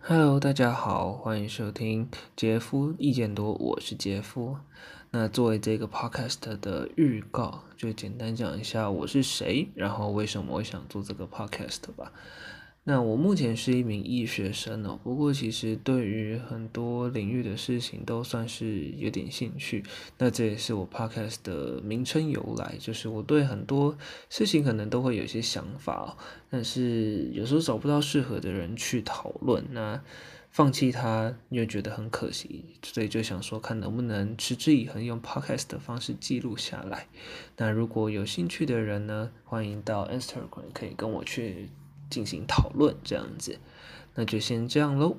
Hello，大家好，欢迎收听杰夫意见多，我是杰夫。那作为这个 podcast 的预告，就简单讲一下我是谁，然后为什么我想做这个 podcast 吧。那我目前是一名医学生哦，不过其实对于很多领域的事情都算是有点兴趣。那这也是我 podcast 的名称由来，就是我对很多事情可能都会有一些想法，但是有时候找不到适合的人去讨论，那放弃它又觉得很可惜，所以就想说看能不能持之以恒用 podcast 的方式记录下来。那如果有兴趣的人呢，欢迎到 Instagram 可以跟我去。进行讨论这样子，那就先这样喽。